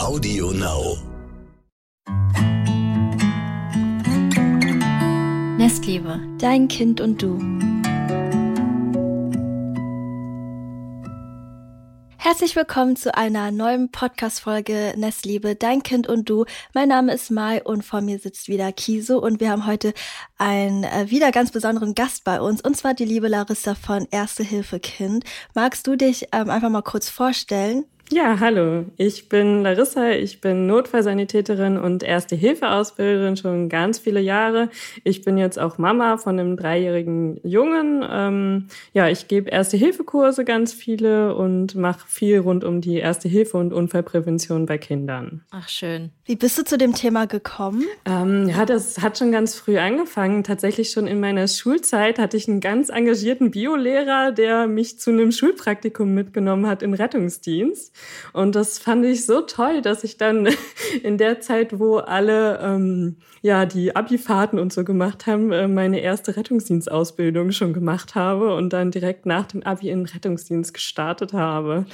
Audio Now. Nestliebe, dein Kind und du. Herzlich willkommen zu einer neuen Podcast-Folge Nestliebe, dein Kind und du. Mein Name ist Mai und vor mir sitzt wieder Kiso und wir haben heute einen äh, wieder ganz besonderen Gast bei uns und zwar die liebe Larissa von Erste Hilfe Kind. Magst du dich ähm, einfach mal kurz vorstellen? Ja, hallo. Ich bin Larissa. Ich bin Notfallsanitäterin und Erste-Hilfe-Ausbilderin schon ganz viele Jahre. Ich bin jetzt auch Mama von einem dreijährigen Jungen. Ähm, ja, ich gebe Erste-Hilfe-Kurse ganz viele und mache viel rund um die Erste-Hilfe und Unfallprävention bei Kindern. Ach, schön. Wie bist du zu dem Thema gekommen? Ähm, ja, das hat schon ganz früh angefangen. Tatsächlich schon in meiner Schulzeit hatte ich einen ganz engagierten Biolehrer, der mich zu einem Schulpraktikum mitgenommen hat in Rettungsdienst. Und das fand ich so toll, dass ich dann in der Zeit, wo alle ähm, ja die Abifahrten und so gemacht haben, äh, meine erste Rettungsdienstausbildung schon gemacht habe und dann direkt nach dem Abi in Rettungsdienst gestartet habe.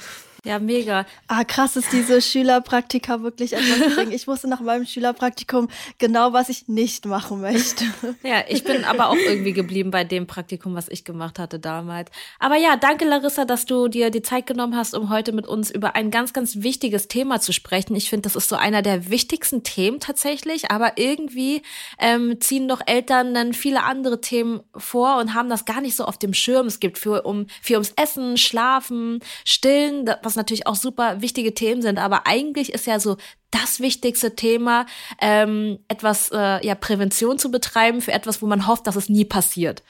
Ja, mega. Ah, krass ist diese Schülerpraktika wirklich etwas bringen. Ich wusste nach meinem Schülerpraktikum genau, was ich nicht machen möchte. Ja, ich bin aber auch irgendwie geblieben bei dem Praktikum, was ich gemacht hatte damals. Aber ja, danke Larissa, dass du dir die Zeit genommen hast, um heute mit uns über ein ganz, ganz wichtiges Thema zu sprechen. Ich finde, das ist so einer der wichtigsten Themen tatsächlich, aber irgendwie ähm, ziehen doch Eltern dann viele andere Themen vor und haben das gar nicht so auf dem Schirm. Es gibt für, um, viel ums Essen, Schlafen, Stillen, was natürlich auch super wichtige Themen sind, aber eigentlich ist ja so das wichtigste Thema, ähm, etwas, äh, ja, Prävention zu betreiben für etwas, wo man hofft, dass es nie passiert.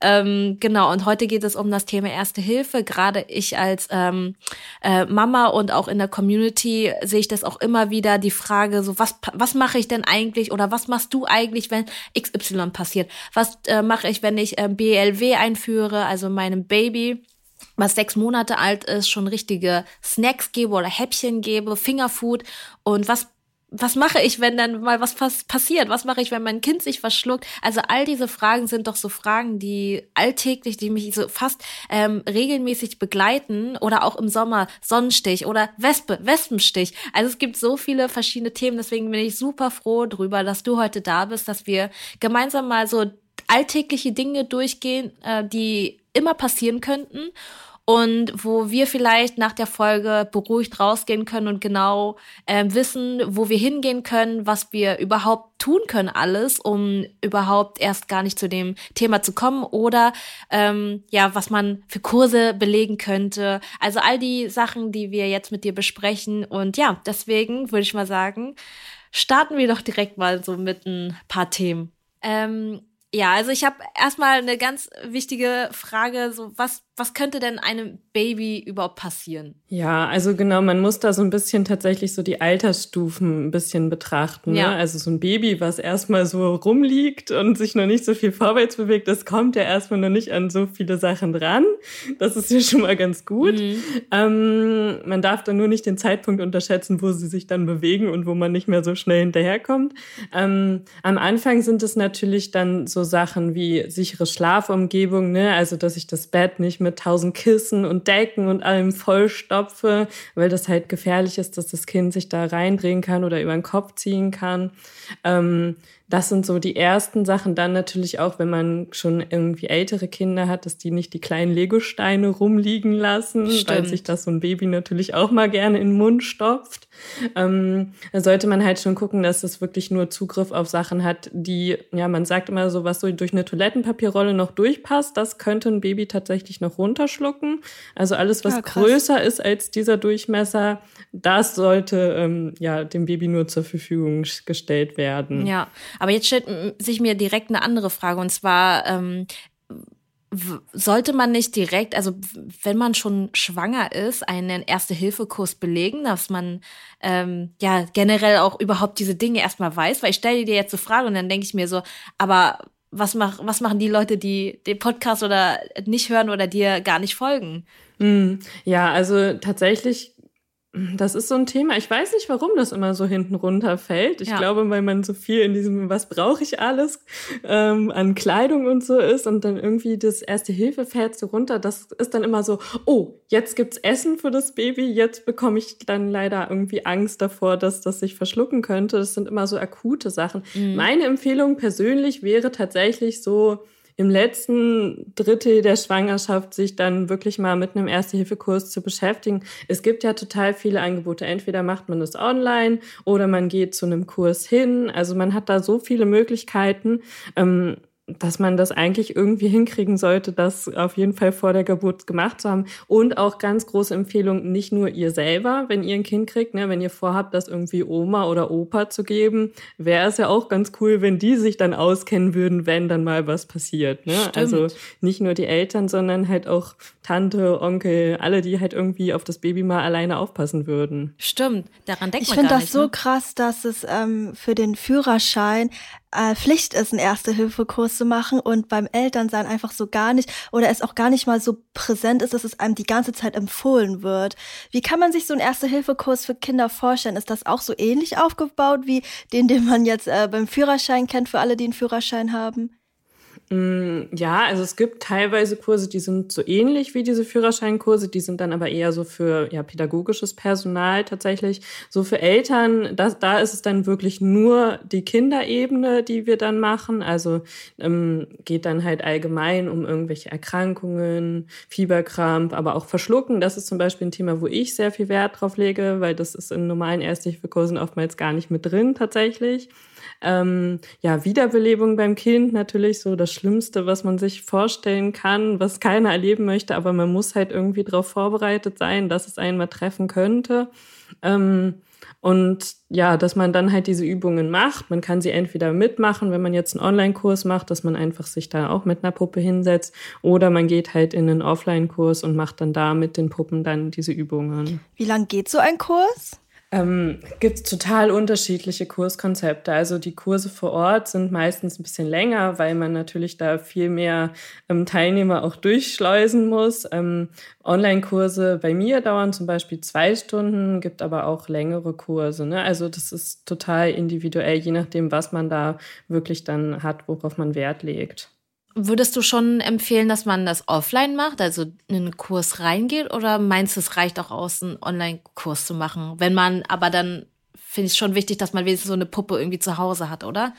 Ähm, genau, und heute geht es um das Thema Erste Hilfe. Gerade ich als ähm, äh, Mama und auch in der Community sehe ich das auch immer wieder, die Frage, so, was, was mache ich denn eigentlich oder was machst du eigentlich, wenn XY passiert? Was äh, mache ich, wenn ich äh, BLW einführe, also meinem Baby? Was sechs Monate alt ist, schon richtige Snacks gebe oder Häppchen gebe, Fingerfood und was was mache ich, wenn dann mal was passiert? Was mache ich, wenn mein Kind sich verschluckt? Also all diese Fragen sind doch so Fragen, die alltäglich, die mich so fast ähm, regelmäßig begleiten oder auch im Sommer Sonnenstich oder Wespe, Wespenstich. Also es gibt so viele verschiedene Themen, deswegen bin ich super froh drüber, dass du heute da bist, dass wir gemeinsam mal so alltägliche Dinge durchgehen, äh, die immer passieren könnten und wo wir vielleicht nach der Folge beruhigt rausgehen können und genau äh, wissen, wo wir hingehen können, was wir überhaupt tun können alles, um überhaupt erst gar nicht zu dem Thema zu kommen oder ähm, ja, was man für Kurse belegen könnte. Also all die Sachen, die wir jetzt mit dir besprechen und ja, deswegen würde ich mal sagen, starten wir doch direkt mal so mit ein paar Themen. Ähm, ja, also ich habe erstmal eine ganz wichtige Frage, so was was könnte denn einem Baby überhaupt passieren? Ja, also genau, man muss da so ein bisschen tatsächlich so die Altersstufen ein bisschen betrachten. Ne? Ja. Also so ein Baby, was erstmal so rumliegt und sich noch nicht so viel vorwärts bewegt, das kommt ja erstmal noch nicht an so viele Sachen dran. Das ist ja schon mal ganz gut. Mhm. Ähm, man darf dann nur nicht den Zeitpunkt unterschätzen, wo sie sich dann bewegen und wo man nicht mehr so schnell hinterherkommt. Ähm, am Anfang sind es natürlich dann so Sachen wie sichere Schlafumgebung, ne? also dass ich das Bett nicht mit tausend Kissen und Decken und allem vollstopfe, weil das halt gefährlich ist, dass das Kind sich da reindrehen kann oder über den Kopf ziehen kann. Ähm, das sind so die ersten Sachen. Dann natürlich auch, wenn man schon irgendwie ältere Kinder hat, dass die nicht die kleinen Legosteine rumliegen lassen, Stimmt. weil sich das so ein Baby natürlich auch mal gerne in den Mund stopft. Ähm, da sollte man halt schon gucken, dass es wirklich nur Zugriff auf Sachen hat, die, ja, man sagt immer so, was so durch eine Toilettenpapierrolle noch durchpasst, das könnte ein Baby tatsächlich noch runterschlucken. Also alles, was ja, größer ist als dieser Durchmesser, das sollte ähm, ja dem Baby nur zur Verfügung gestellt werden. Ja, aber jetzt stellt sich mir direkt eine andere Frage und zwar ähm, sollte man nicht direkt, also wenn man schon schwanger ist, einen Erste-Hilfe-Kurs belegen, dass man ähm, ja generell auch überhaupt diese Dinge erstmal weiß? Weil ich stelle dir jetzt so Fragen und dann denke ich mir so, aber was, mach, was machen die Leute, die den Podcast oder nicht hören oder dir gar nicht folgen? Mm, ja, also tatsächlich Das ist so ein Thema. Ich weiß nicht, warum das immer so hinten runterfällt. Ich ja. glaube, weil man so viel in diesem, was brauche ich alles, ähm, an Kleidung und so ist und dann irgendwie das erste Hilfe fällt so runter. Das ist dann immer so, oh, jetzt gibt's Essen für das Baby, jetzt bekomme ich dann leider irgendwie Angst davor, dass das sich verschlucken könnte. Das sind immer so akute Sachen. Mhm. Meine Empfehlung persönlich wäre tatsächlich so, im letzten Drittel der Schwangerschaft sich dann wirklich mal mit einem Erste-Hilfe-Kurs zu beschäftigen. Es gibt ja total viele Angebote. Entweder macht man das online oder man geht zu einem Kurs hin. Also man hat da so viele Möglichkeiten. Ähm, dass man das eigentlich irgendwie hinkriegen sollte, das auf jeden Fall vor der Geburt gemacht zu haben. Und auch ganz große Empfehlung, nicht nur ihr selber, wenn ihr ein Kind kriegt, ne, wenn ihr vorhabt, das irgendwie Oma oder Opa zu geben, wäre es ja auch ganz cool, wenn die sich dann auskennen würden, wenn dann mal was passiert. Ne? Also nicht nur die Eltern, sondern halt auch Tante, Onkel, alle, die halt irgendwie auf das Baby mal alleine aufpassen würden. Stimmt, daran denkt ich man gar nicht. Ich finde das so ne? krass, dass es ähm, für den Führerschein äh, Pflicht ist, einen Erste-Hilfe-Kurs zu machen und beim Elternsein einfach so gar nicht oder es auch gar nicht mal so präsent ist, dass es einem die ganze Zeit empfohlen wird. Wie kann man sich so einen Erste-Hilfe-Kurs für Kinder vorstellen? Ist das auch so ähnlich aufgebaut wie den, den man jetzt äh, beim Führerschein kennt, für alle, die einen Führerschein haben? Mm, ja, also es gibt teilweise Kurse, die sind so ähnlich wie diese Führerscheinkurse, die sind dann aber eher so für ja, pädagogisches Personal tatsächlich. So für Eltern, das, da ist es dann wirklich nur die Kinderebene, die wir dann machen. Also ähm, geht dann halt allgemein um irgendwelche Erkrankungen, Fieberkrampf, aber auch Verschlucken. Das ist zum Beispiel ein Thema, wo ich sehr viel Wert drauf lege, weil das ist in normalen Ersthilfekursen oftmals gar nicht mit drin tatsächlich. Ähm, ja, Wiederbelebung beim Kind natürlich so das Schlimmste, was man sich vorstellen kann, was keiner erleben möchte, aber man muss halt irgendwie darauf vorbereitet sein, dass es einen mal treffen könnte. Ähm, und ja, dass man dann halt diese Übungen macht. Man kann sie entweder mitmachen, wenn man jetzt einen Online-Kurs macht, dass man einfach sich da auch mit einer Puppe hinsetzt, oder man geht halt in einen Offline-Kurs und macht dann da mit den Puppen dann diese Übungen. Wie lang geht so ein Kurs? Ähm, gibt es total unterschiedliche Kurskonzepte. Also die Kurse vor Ort sind meistens ein bisschen länger, weil man natürlich da viel mehr ähm, Teilnehmer auch durchschleusen muss. Ähm, Online-Kurse bei mir dauern zum Beispiel zwei Stunden, gibt aber auch längere Kurse. Ne? Also das ist total individuell, je nachdem, was man da wirklich dann hat, worauf man Wert legt. Würdest du schon empfehlen, dass man das offline macht, also in einen Kurs reingeht, oder meinst du, es reicht auch aus, einen Online-Kurs zu machen? Wenn man aber dann, finde ich schon wichtig, dass man wenigstens so eine Puppe irgendwie zu Hause hat, oder?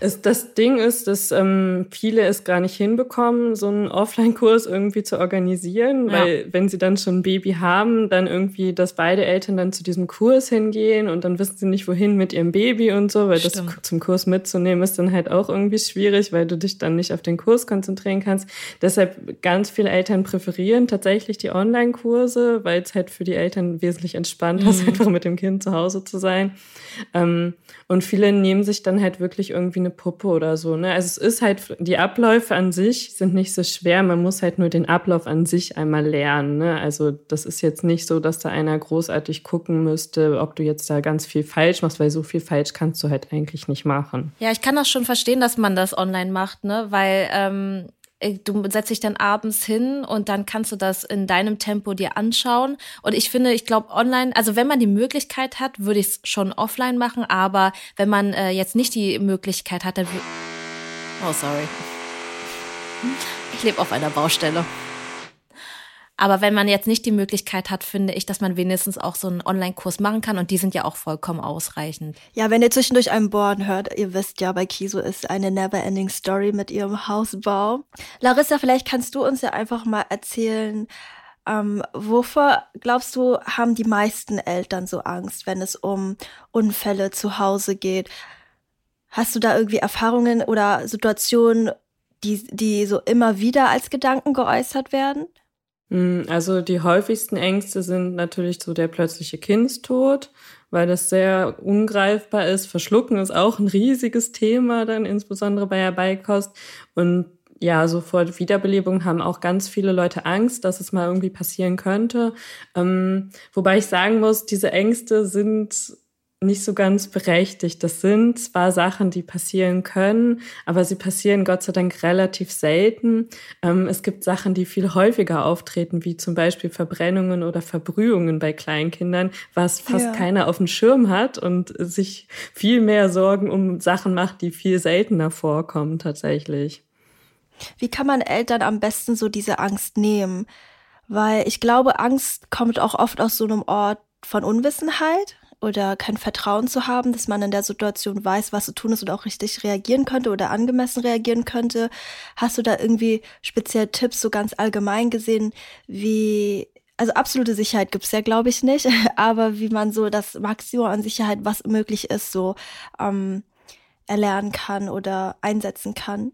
Es, das Ding ist, dass ähm, viele es gar nicht hinbekommen, so einen Offline-Kurs irgendwie zu organisieren, ja. weil wenn sie dann schon ein Baby haben, dann irgendwie, dass beide Eltern dann zu diesem Kurs hingehen und dann wissen sie nicht, wohin mit ihrem Baby und so, weil Stimmt. das zum Kurs mitzunehmen ist dann halt auch irgendwie schwierig, weil du dich dann nicht auf den Kurs konzentrieren kannst. Deshalb ganz viele Eltern präferieren tatsächlich die Online-Kurse, weil es halt für die Eltern wesentlich entspannter ist, mhm. einfach mit dem Kind zu Hause zu sein. Ähm, und viele nehmen sich dann halt wirklich irgendwie eine Puppe oder so. Ne? Also es ist halt, die Abläufe an sich sind nicht so schwer. Man muss halt nur den Ablauf an sich einmal lernen. Ne? Also das ist jetzt nicht so, dass da einer großartig gucken müsste, ob du jetzt da ganz viel falsch machst, weil so viel falsch kannst du halt eigentlich nicht machen. Ja, ich kann das schon verstehen, dass man das online macht, ne? Weil ähm, äh, du setzt dich dann abends hin und dann kannst du das in deinem Tempo dir anschauen. Und ich finde, ich glaube, online, also wenn man die Möglichkeit hat, würde ich es schon offline machen, aber wenn man äh, jetzt nicht die Möglichkeit hat, dann. Oh, sorry. Ich lebe auf einer Baustelle. Aber wenn man jetzt nicht die Möglichkeit hat, finde ich, dass man wenigstens auch so einen Online-Kurs machen kann und die sind ja auch vollkommen ausreichend. Ja, wenn ihr zwischendurch einen Bohren hört, ihr wisst ja, bei Kiso ist eine never-ending Story mit ihrem Hausbau. Larissa, vielleicht kannst du uns ja einfach mal erzählen, ähm, wovor glaubst du, haben die meisten Eltern so Angst, wenn es um Unfälle zu Hause geht? Hast du da irgendwie Erfahrungen oder Situationen, die, die so immer wieder als Gedanken geäußert werden? Mm, also die häufigsten Ängste sind natürlich so der plötzliche Kindstod, weil das sehr ungreifbar ist. Verschlucken ist auch ein riesiges Thema, dann insbesondere bei der Beikost. Und ja, so vor Wiederbelebung haben auch ganz viele Leute Angst, dass es mal irgendwie passieren könnte. Ähm, wobei ich sagen muss, diese Ängste sind nicht so ganz berechtigt. Das sind zwar Sachen, die passieren können, aber sie passieren Gott sei Dank relativ selten. Ähm, es gibt Sachen, die viel häufiger auftreten, wie zum Beispiel Verbrennungen oder Verbrühungen bei Kleinkindern, was fast ja. keiner auf dem Schirm hat und sich viel mehr Sorgen um Sachen macht, die viel seltener vorkommen tatsächlich. Wie kann man Eltern am besten so diese Angst nehmen? Weil ich glaube, Angst kommt auch oft aus so einem Ort von Unwissenheit oder kein Vertrauen zu haben, dass man in der Situation weiß, was zu tun ist und auch richtig reagieren könnte oder angemessen reagieren könnte. Hast du da irgendwie speziell Tipps, so ganz allgemein gesehen, wie, also absolute Sicherheit gibt's ja, glaube ich, nicht, aber wie man so das Maximum an Sicherheit, was möglich ist, so ähm, erlernen kann oder einsetzen kann?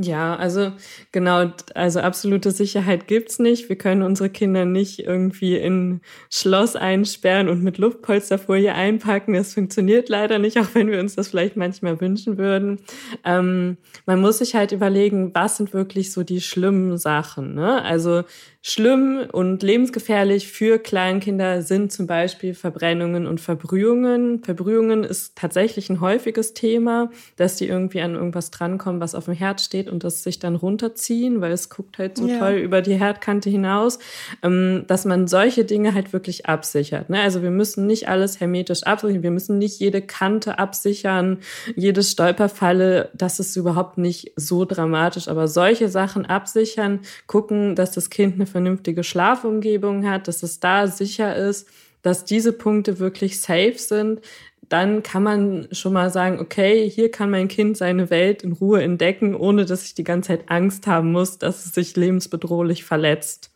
Ja, also genau, also absolute Sicherheit gibt's nicht. Wir können unsere Kinder nicht irgendwie in Schloss einsperren und mit Luftpolsterfolie einpacken. Das funktioniert leider nicht, auch wenn wir uns das vielleicht manchmal wünschen würden. Ähm, man muss sich halt überlegen, was sind wirklich so die schlimmen Sachen. Ne? Also Schlimm und lebensgefährlich für Kleinkinder sind zum Beispiel Verbrennungen und Verbrühungen. Verbrühungen ist tatsächlich ein häufiges Thema, dass die irgendwie an irgendwas drankommen, was auf dem Herd steht und das sich dann runterziehen, weil es guckt halt so ja. toll über die Herdkante hinaus, ähm, dass man solche Dinge halt wirklich absichert. Ne? Also wir müssen nicht alles hermetisch absichern, wir müssen nicht jede Kante absichern, jede Stolperfalle, das ist überhaupt nicht so dramatisch, aber solche Sachen absichern, gucken, dass das Kind eine vernünftige Schlafumgebung hat, dass es da sicher ist, dass diese Punkte wirklich safe sind, dann kann man schon mal sagen, okay, hier kann mein Kind seine Welt in Ruhe entdecken, ohne dass ich die ganze Zeit Angst haben muss, dass es sich lebensbedrohlich verletzt.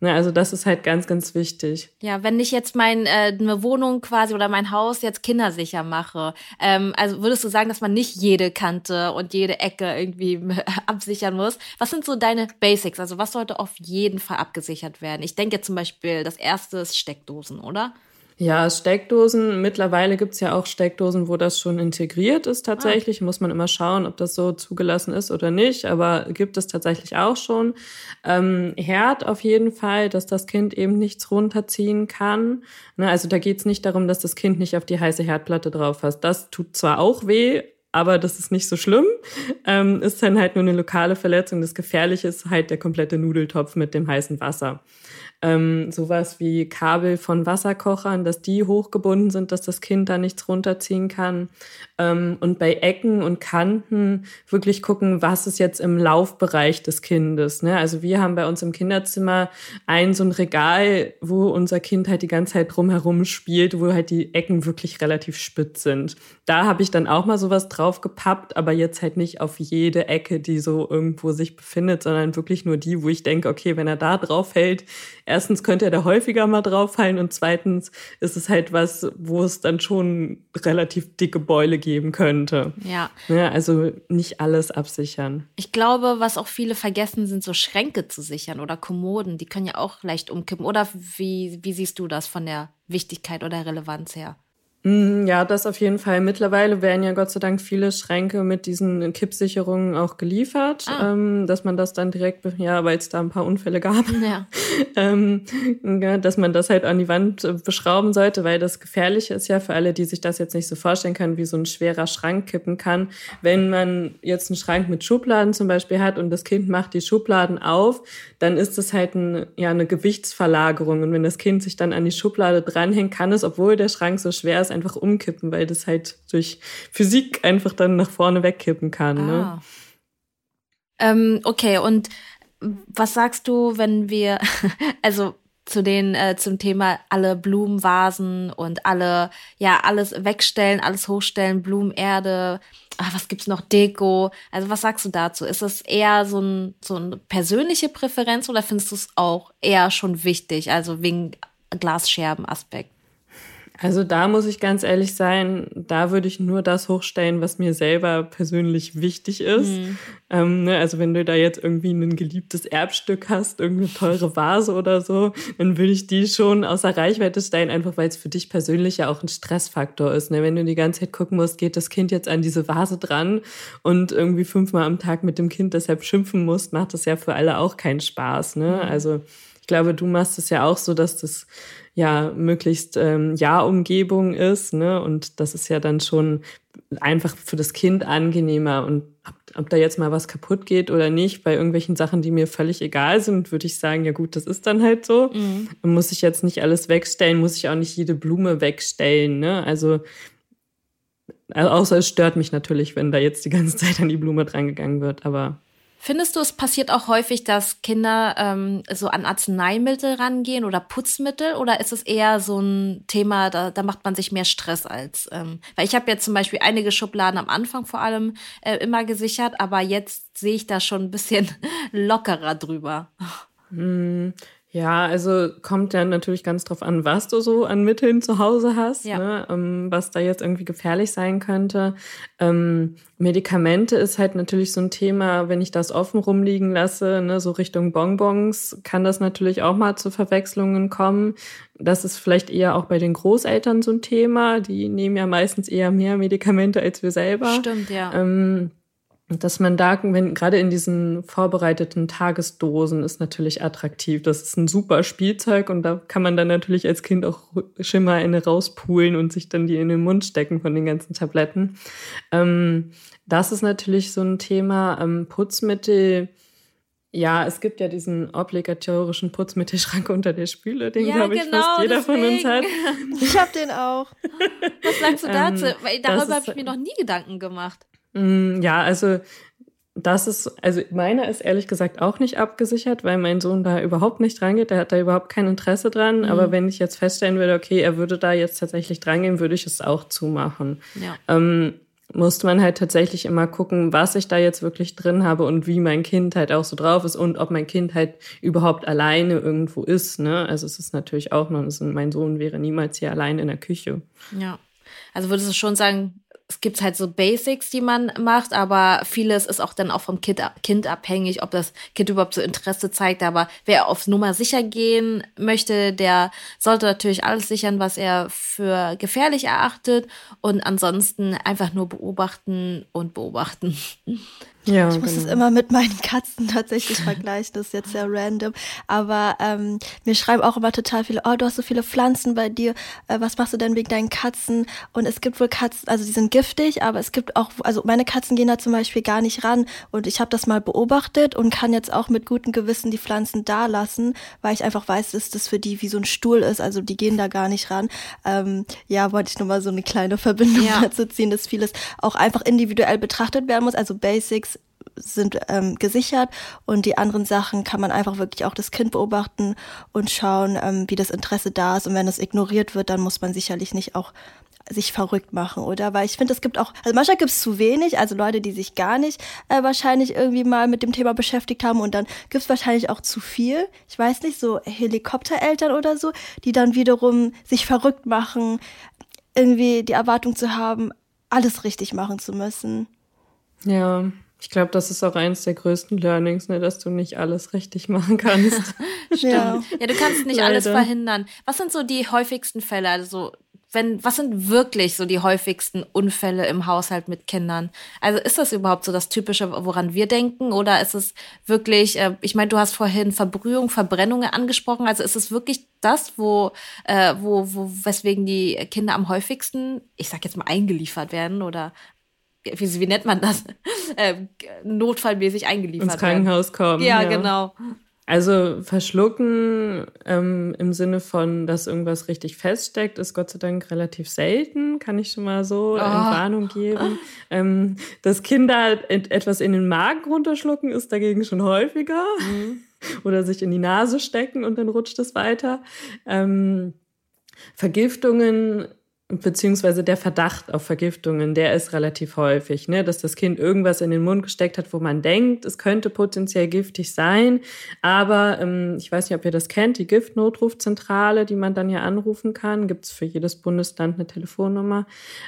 Ne, also das ist halt ganz, ganz wichtig. Ja, wenn ich jetzt meine äh, Wohnung quasi oder mein Haus jetzt kindersicher mache, ähm, also würdest du sagen, dass man nicht jede Kante und jede Ecke irgendwie absichern muss? Was sind so deine Basics? Also was sollte auf jeden Fall abgesichert werden? Ich denke zum Beispiel, das erste ist Steckdosen, oder? Ja, Steckdosen. Mittlerweile gibt's ja auch Steckdosen, wo das schon integriert ist tatsächlich. Ah. Muss man immer schauen, ob das so zugelassen ist oder nicht. Aber gibt es tatsächlich auch schon. Ähm, Herd auf jeden Fall, dass das Kind eben nichts runterziehen kann. Ne, also da geht's nicht darum, dass das Kind nicht auf die heiße Herdplatte drauf fasst. Das tut zwar auch weh, aber das ist nicht so schlimm. Ähm, ist dann halt nur eine lokale Verletzung. Das Gefährliche ist halt der komplette Nudeltopf mit dem heißen Wasser ähm, sowas wie Kabel von Wasserkochern, dass die hochgebunden sind, dass das Kind da nichts runterziehen kann. Ähm, und bei Ecken und Kanten wirklich gucken, was ist jetzt im Laufbereich des Kindes. Ne? Also wir haben bei uns im Kinderzimmer ein so ein Regal, wo unser Kind halt die ganze Zeit drumherum spielt, wo halt die Ecken wirklich relativ spitz sind. Da habe ich dann auch mal sowas drauf gepappt, aber jetzt halt nicht auf jede Ecke, die so irgendwo sich befindet, sondern wirklich nur die, wo ich denke, okay, wenn er da drauf hält, erstens könnte er da häufiger mal drauf fallen und zweitens ist es halt was, wo es dann schon relativ dicke Beule geben könnte. Ja. ja. Also nicht alles absichern. Ich glaube, was auch viele vergessen, sind so Schränke zu sichern oder Kommoden. Die können ja auch leicht umkippen. Oder wie, wie siehst du das von der Wichtigkeit oder Relevanz her? Mm, ja, das auf jeden Fall. Mittlerweile werden ja Gott sei Dank viele Schränke mit diesen Kippsicherungen auch geliefert, ah. ähm, dass man das dann direkt, ja, weil es da ein paar Unfälle gab, ja. ähm, ja, dass man das halt an die Wand äh, beschrauben sollte, weil das Gefährliche ist ja für alle, die sich das jetzt nicht so vorstellen können, wie so ein schwerer Schrank kippen kann. Wenn man jetzt einen Schrank mit Schubladen zum Beispiel hat und das Kind macht die Schubladen auf, dann ist das halt ein, ja, eine Gewichtsverlagerung. Und wenn das Kind sich dann an die Schublade dranhängt, kann es, obwohl der Schrank so schwer ist, einfach umkippen, weil das halt durch Physik einfach dann nach vorne wegkippen kann. Ne? Ah. Ne? Ähm, okay, und was sagst du, wenn wir, also zu den äh, zum Thema alle Blumenvasen und alle ja alles wegstellen, alles hochstellen, Blumenerde, ach, was gibt's noch Deko? Also was sagst du dazu? Ist es eher so ein so eine persönliche Präferenz oder findest du es auch eher schon wichtig, also wegen Glasscherben-Aspekt? Also da muss ich ganz ehrlich sein, da würde ich nur das hochstellen, was mir selber persönlich wichtig ist. Mhm. Ähm, ne, also wenn du da jetzt irgendwie ein geliebtes Erbstück hast, irgendeine teure Vase oder so, dann würde ich die schon außer Reichweite stellen, einfach weil es für dich persönlich ja auch ein Stressfaktor ist. Ne? Wenn du die ganze Zeit gucken musst, geht das Kind jetzt an diese Vase dran und irgendwie fünfmal am Tag mit dem Kind deshalb schimpfen musst, macht das ja für alle auch keinen Spaß. Ne? Mhm. Also ich glaube, du machst es ja auch so, dass das ja möglichst ähm, Ja-Umgebung ist, ne? Und das ist ja dann schon einfach für das Kind angenehmer. Und ob, ob da jetzt mal was kaputt geht oder nicht, bei irgendwelchen Sachen, die mir völlig egal sind, würde ich sagen, ja gut, das ist dann halt so. Mhm. Muss ich jetzt nicht alles wegstellen, muss ich auch nicht jede Blume wegstellen. Ne? Also, also außer es stört mich natürlich, wenn da jetzt die ganze Zeit an die Blume drangegangen wird, aber Findest du, es passiert auch häufig, dass Kinder ähm, so an Arzneimittel rangehen oder Putzmittel? Oder ist es eher so ein Thema, da, da macht man sich mehr Stress als? Ähm, weil ich habe jetzt zum Beispiel einige Schubladen am Anfang vor allem äh, immer gesichert, aber jetzt sehe ich da schon ein bisschen lockerer drüber. Ja, also kommt ja natürlich ganz drauf an, was du so an Mitteln zu Hause hast, ja. ne? ähm, was da jetzt irgendwie gefährlich sein könnte. Ähm, Medikamente ist halt natürlich so ein Thema, wenn ich das offen rumliegen lasse, ne, so Richtung Bonbons, kann das natürlich auch mal zu Verwechslungen kommen. Das ist vielleicht eher auch bei den Großeltern so ein Thema. Die nehmen ja meistens eher mehr Medikamente als wir selber. Stimmt, ja. Ähm, dass man da, wenn gerade in diesen vorbereiteten Tagesdosen ist natürlich attraktiv. Das ist ein super Spielzeug und da kann man dann natürlich als Kind auch schon mal eine rauspulen und sich dann die in den Mund stecken von den ganzen Tabletten. Ähm, das ist natürlich so ein Thema. Ähm, Putzmittel, ja, es gibt ja diesen obligatorischen Putzmittelschrank unter der Spüle, den ja, glaube ich genau, fast jeder deswegen. von uns hat. Ich habe den auch. Was sagst du dazu? Ähm, Weil darüber habe ich mir noch nie Gedanken gemacht. Mm, ja, also das ist, also meiner ist ehrlich gesagt auch nicht abgesichert, weil mein Sohn da überhaupt nicht drangeht. Der hat da überhaupt kein Interesse dran. Mhm. Aber wenn ich jetzt feststellen würde, okay, er würde da jetzt tatsächlich drangehen, würde ich es auch zumachen. Ja. Ähm, musste man halt tatsächlich immer gucken, was ich da jetzt wirklich drin habe und wie mein Kind halt auch so drauf ist und ob mein Kind halt überhaupt alleine irgendwo ist. Ne? Also es ist natürlich auch noch, mein Sohn wäre niemals hier allein in der Küche. Ja. Also würdest du schon sagen, es gibt halt so Basics, die man macht, aber vieles ist auch dann auch vom kind, kind abhängig, ob das Kind überhaupt so Interesse zeigt. Aber wer auf Nummer sicher gehen möchte, der sollte natürlich alles sichern, was er für gefährlich erachtet und ansonsten einfach nur beobachten und beobachten. Ja, ich muss genau. es immer mit meinen Katzen tatsächlich vergleichen, das ist jetzt sehr random. Aber ähm, mir schreiben auch immer total viele, oh, du hast so viele Pflanzen bei dir, äh, was machst du denn wegen deinen Katzen? Und es gibt wohl Katzen, also die sind giftig, aber es gibt auch, also meine Katzen gehen da zum Beispiel gar nicht ran. Und ich habe das mal beobachtet und kann jetzt auch mit gutem Gewissen die Pflanzen da lassen, weil ich einfach weiß, dass das für die wie so ein Stuhl ist. Also die gehen da gar nicht ran. Ähm, ja, wollte ich nur mal so eine kleine Verbindung ja. dazu ziehen, dass vieles auch einfach individuell betrachtet werden muss. Also Basics sind ähm, gesichert und die anderen Sachen kann man einfach wirklich auch das Kind beobachten und schauen, ähm, wie das Interesse da ist. Und wenn es ignoriert wird, dann muss man sicherlich nicht auch sich verrückt machen, oder? Weil ich finde, es gibt auch, also manchmal gibt es zu wenig, also Leute, die sich gar nicht äh, wahrscheinlich irgendwie mal mit dem Thema beschäftigt haben und dann gibt es wahrscheinlich auch zu viel. Ich weiß nicht, so Helikoptereltern oder so, die dann wiederum sich verrückt machen, irgendwie die Erwartung zu haben, alles richtig machen zu müssen. Ja, ich glaube, das ist auch eins der größten Learnings, ne, dass du nicht alles richtig machen kannst. Stimmt. Ja. ja, du kannst nicht Leider. alles verhindern. Was sind so die häufigsten Fälle? Also, wenn, was sind wirklich so die häufigsten Unfälle im Haushalt mit Kindern? Also ist das überhaupt so das Typische, woran wir denken? Oder ist es wirklich, äh, ich meine, du hast vorhin Verbrühung, Verbrennungen angesprochen. Also ist es wirklich das, wo, äh, wo, wo, weswegen die Kinder am häufigsten, ich sag jetzt mal, eingeliefert werden oder wie, wie nennt man das? äh, notfallmäßig eingeliefert Ins Krankenhaus kommen. Ja, ja, genau. Also verschlucken ähm, im Sinne von, dass irgendwas richtig feststeckt, ist Gott sei Dank relativ selten, kann ich schon mal so oh. Warnung geben. Ähm, dass Kinder etwas in den Magen runterschlucken, ist dagegen schon häufiger. Mhm. Oder sich in die Nase stecken und dann rutscht es weiter. Ähm, Vergiftungen beziehungsweise der Verdacht auf Vergiftungen, der ist relativ häufig, ne? dass das Kind irgendwas in den Mund gesteckt hat, wo man denkt, es könnte potenziell giftig sein. Aber ähm, ich weiß nicht, ob ihr das kennt, die Giftnotrufzentrale, die man dann ja anrufen kann, gibt's für jedes Bundesland eine Telefonnummer.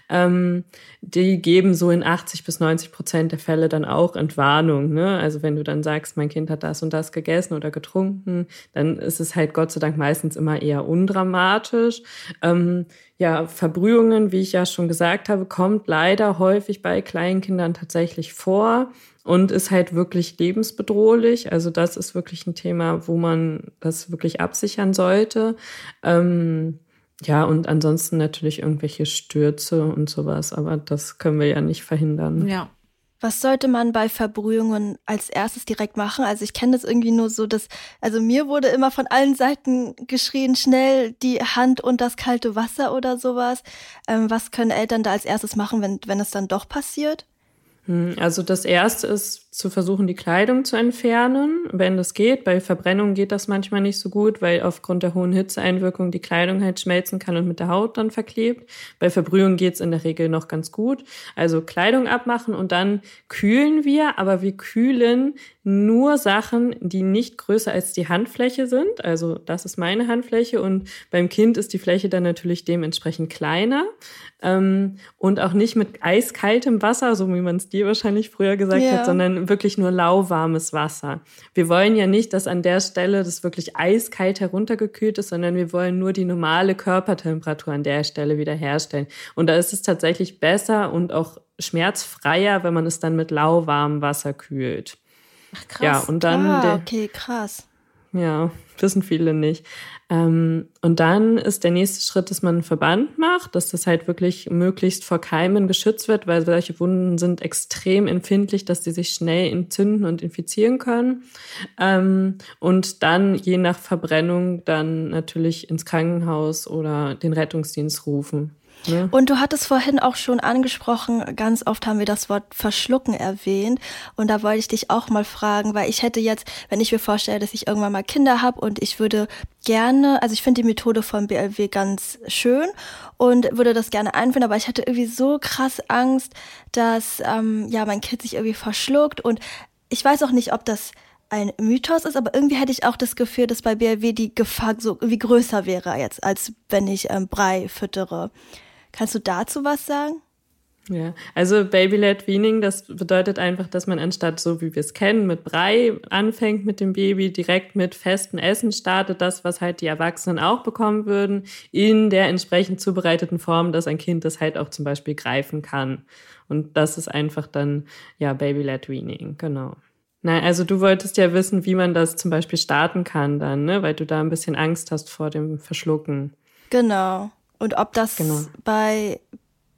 Ähm, die geben so in 80 bis 90 Prozent der Fälle dann auch Entwarnung. Ne? Also wenn du dann sagst, mein Kind hat das und das gegessen oder getrunken, dann ist es halt Gott sei Dank meistens immer eher undramatisch. Ähm, ja, Verbrühungen, wie ich ja schon gesagt habe, kommt leider häufig bei Kleinkindern tatsächlich vor und ist halt wirklich lebensbedrohlich. Also das ist wirklich ein Thema, wo man das wirklich absichern sollte. Ähm, ja, und ansonsten natürlich irgendwelche Stürze und sowas, aber das können wir ja nicht verhindern. Ja. Was sollte man bei Verbrühungen als erstes direkt machen? Also ich kenne das irgendwie nur so, dass, also mir wurde immer von allen Seiten geschrien, schnell die Hand und das kalte Wasser oder sowas. Ähm, was können Eltern da als erstes machen, wenn, wenn es dann doch passiert? Hm, also das erste ist zu versuchen, die Kleidung zu entfernen, wenn das geht. Bei Verbrennung geht das manchmal nicht so gut, weil aufgrund der hohen Hitzeeinwirkung die Kleidung halt schmelzen kann und mit der Haut dann verklebt. Bei Verbrühung geht's in der Regel noch ganz gut. Also Kleidung abmachen und dann kühlen wir, aber wir kühlen nur Sachen, die nicht größer als die Handfläche sind. Also das ist meine Handfläche und beim Kind ist die Fläche dann natürlich dementsprechend kleiner. Ähm, und auch nicht mit eiskaltem Wasser, so wie man es dir wahrscheinlich früher gesagt ja. hat, sondern wirklich nur lauwarmes Wasser. Wir wollen ja nicht, dass an der Stelle das wirklich eiskalt heruntergekühlt ist, sondern wir wollen nur die normale Körpertemperatur an der Stelle wiederherstellen. Und da ist es tatsächlich besser und auch schmerzfreier, wenn man es dann mit lauwarmem Wasser kühlt. Ach, krass. Ja, und dann. Ah, okay, krass. Ja, wissen viele nicht. Ähm, und dann ist der nächste Schritt, dass man einen Verband macht, dass das halt wirklich möglichst vor Keimen geschützt wird, weil solche Wunden sind extrem empfindlich, dass die sich schnell entzünden und infizieren können. Ähm, und dann je nach Verbrennung dann natürlich ins Krankenhaus oder den Rettungsdienst rufen. Ne? Und du hattest vorhin auch schon angesprochen, ganz oft haben wir das Wort verschlucken erwähnt. Und da wollte ich dich auch mal fragen, weil ich hätte jetzt, wenn ich mir vorstelle, dass ich irgendwann mal Kinder habe und ich würde gerne, also ich finde die Methode von BLW ganz schön und würde das gerne einführen, aber ich hatte irgendwie so krass Angst, dass ähm, ja mein Kind sich irgendwie verschluckt und ich weiß auch nicht, ob das ein Mythos ist, aber irgendwie hätte ich auch das Gefühl, dass bei BLW die Gefahr so irgendwie größer wäre jetzt, als wenn ich ähm, Brei füttere. Kannst du dazu was sagen? Ja, also Baby-led Weaning, das bedeutet einfach, dass man anstatt so wie wir es kennen, mit Brei anfängt mit dem Baby, direkt mit festem Essen startet, das, was halt die Erwachsenen auch bekommen würden, in der entsprechend zubereiteten Form, dass ein Kind das halt auch zum Beispiel greifen kann. Und das ist einfach dann, ja, Baby-led Weaning, genau. Nein, also du wolltest ja wissen, wie man das zum Beispiel starten kann dann, ne? weil du da ein bisschen Angst hast vor dem Verschlucken. Genau. Und ob das genau. bei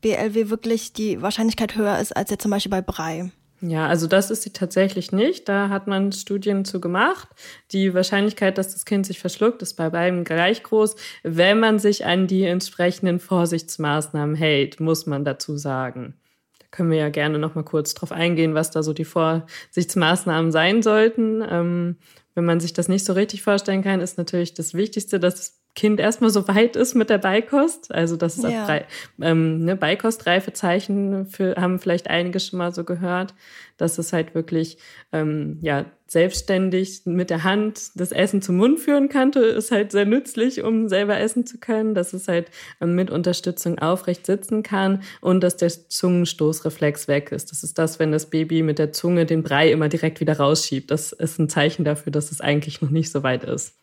BLW wirklich die Wahrscheinlichkeit höher ist als jetzt zum Beispiel bei Brei. Ja, also das ist sie tatsächlich nicht. Da hat man Studien zu gemacht. Die Wahrscheinlichkeit, dass das Kind sich verschluckt, ist bei beiden gleich groß, wenn man sich an die entsprechenden Vorsichtsmaßnahmen hält, muss man dazu sagen. Da können wir ja gerne noch mal kurz drauf eingehen, was da so die Vorsichtsmaßnahmen sein sollten. Ähm, wenn man sich das nicht so richtig vorstellen kann, ist natürlich das Wichtigste, dass Kind erstmal so weit ist mit der Beikost. Also das ist ja. auch ähm, ne, Beikostreifezeichen für, haben vielleicht einige schon mal so gehört, dass es halt wirklich ähm, ja selbstständig mit der Hand das Essen zum Mund führen kann, ist halt sehr nützlich, um selber essen zu können, dass es halt ähm, mit Unterstützung aufrecht sitzen kann und dass der Zungenstoßreflex weg ist. Das ist das, wenn das Baby mit der Zunge den Brei immer direkt wieder rausschiebt. Das ist ein Zeichen dafür, dass es eigentlich noch nicht so weit ist.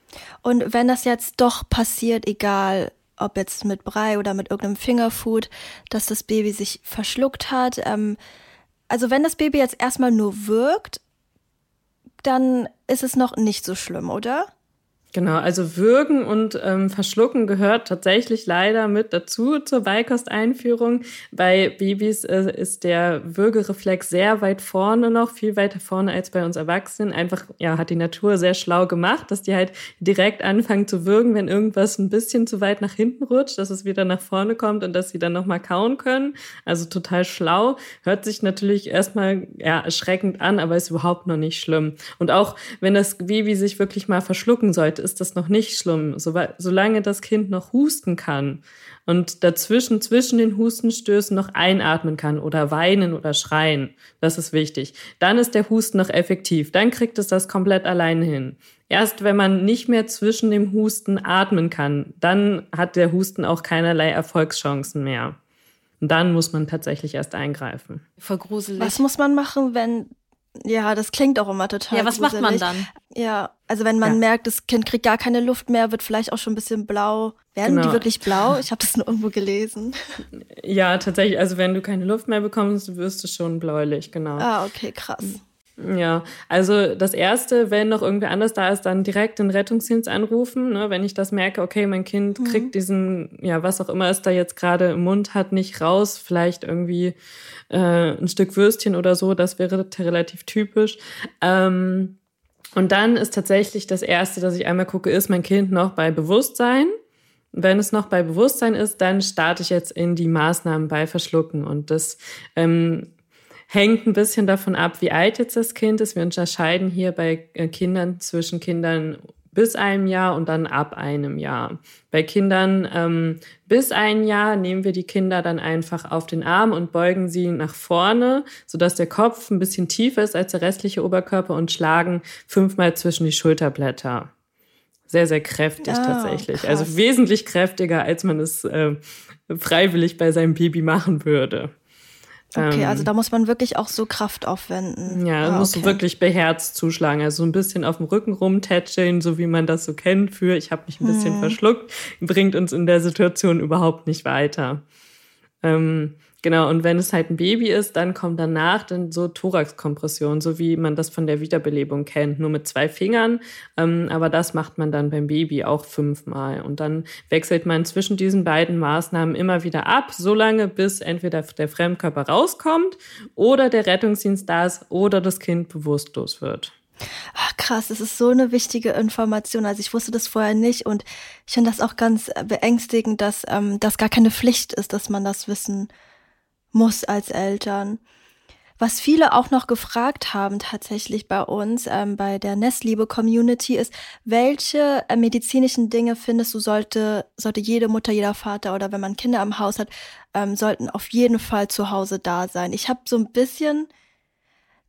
Und wenn das jetzt doch passiert, egal ob jetzt mit Brei oder mit irgendeinem Fingerfood, dass das Baby sich verschluckt hat, ähm, also wenn das Baby jetzt erstmal nur wirkt, dann ist es noch nicht so schlimm, oder? Genau, also Würgen und ähm, Verschlucken gehört tatsächlich leider mit dazu zur Beikosteinführung. Bei Babys äh, ist der Würgereflex sehr weit vorne noch, viel weiter vorne als bei uns Erwachsenen. Einfach, ja, hat die Natur sehr schlau gemacht, dass die halt direkt anfangen zu würgen, wenn irgendwas ein bisschen zu weit nach hinten rutscht, dass es wieder nach vorne kommt und dass sie dann nochmal kauen können. Also total schlau. Hört sich natürlich erstmal ja, erschreckend an, aber ist überhaupt noch nicht schlimm. Und auch wenn das Baby sich wirklich mal verschlucken sollte, ist das noch nicht schlimm, so, solange das Kind noch husten kann und dazwischen, zwischen den Hustenstößen noch einatmen kann oder weinen oder schreien. Das ist wichtig. Dann ist der Husten noch effektiv. Dann kriegt es das komplett alleine hin. Erst wenn man nicht mehr zwischen dem Husten atmen kann, dann hat der Husten auch keinerlei Erfolgschancen mehr. Und dann muss man tatsächlich erst eingreifen. Voll gruselig. Was muss man machen, wenn Ja, das klingt auch immer total. Ja, was gruselig. macht man dann? Ja, also wenn man ja. merkt, das Kind kriegt gar keine Luft mehr, wird vielleicht auch schon ein bisschen blau. Werden genau. die wirklich blau? Ich habe das nur irgendwo gelesen. Ja, tatsächlich. Also wenn du keine Luft mehr bekommst, wirst du schon bläulich, genau. Ah, okay, krass. Ja, also das erste, wenn noch irgendwer anders da ist, dann direkt den Rettungsdienst anrufen. Ne? Wenn ich das merke, okay, mein Kind mhm. kriegt diesen, ja, was auch immer es da jetzt gerade im Mund hat, nicht raus, vielleicht irgendwie äh, ein Stück Würstchen oder so, das wäre relativ typisch. Ähm, und dann ist tatsächlich das erste, dass ich einmal gucke, ist mein Kind noch bei Bewusstsein? Wenn es noch bei Bewusstsein ist, dann starte ich jetzt in die Maßnahmen bei Verschlucken. Und das ähm, hängt ein bisschen davon ab, wie alt jetzt das Kind ist. Wir unterscheiden hier bei äh, Kindern zwischen Kindern bis einem Jahr und dann ab einem Jahr. Bei Kindern ähm, bis ein Jahr nehmen wir die Kinder dann einfach auf den Arm und beugen sie nach vorne, sodass der Kopf ein bisschen tiefer ist als der restliche Oberkörper und schlagen fünfmal zwischen die Schulterblätter. Sehr, sehr kräftig oh, tatsächlich. Krass. Also wesentlich kräftiger, als man es äh, freiwillig bei seinem Baby machen würde. Okay, ähm, also da muss man wirklich auch so Kraft aufwenden. Ja, ah, musst okay. du wirklich beherzt zuschlagen. Also so ein bisschen auf dem Rücken rumtätscheln, so wie man das so kennt für ich habe mich ein bisschen hm. verschluckt, bringt uns in der Situation überhaupt nicht weiter. Ähm, Genau, und wenn es halt ein Baby ist, dann kommt danach dann so Thoraxkompression, so wie man das von der Wiederbelebung kennt, nur mit zwei Fingern. Ähm, aber das macht man dann beim Baby auch fünfmal. Und dann wechselt man zwischen diesen beiden Maßnahmen immer wieder ab, solange bis entweder der Fremdkörper rauskommt oder der Rettungsdienst da ist oder das Kind bewusstlos wird. Ach, krass, das ist so eine wichtige Information. Also ich wusste das vorher nicht und ich finde das auch ganz beängstigend, dass ähm, das gar keine Pflicht ist, dass man das wissen muss als Eltern. Was viele auch noch gefragt haben tatsächlich bei uns, ähm, bei der Nestliebe-Community, ist, welche äh, medizinischen Dinge findest du, sollte, sollte jede Mutter, jeder Vater oder wenn man Kinder im Haus hat, ähm, sollten auf jeden Fall zu Hause da sein. Ich habe so ein bisschen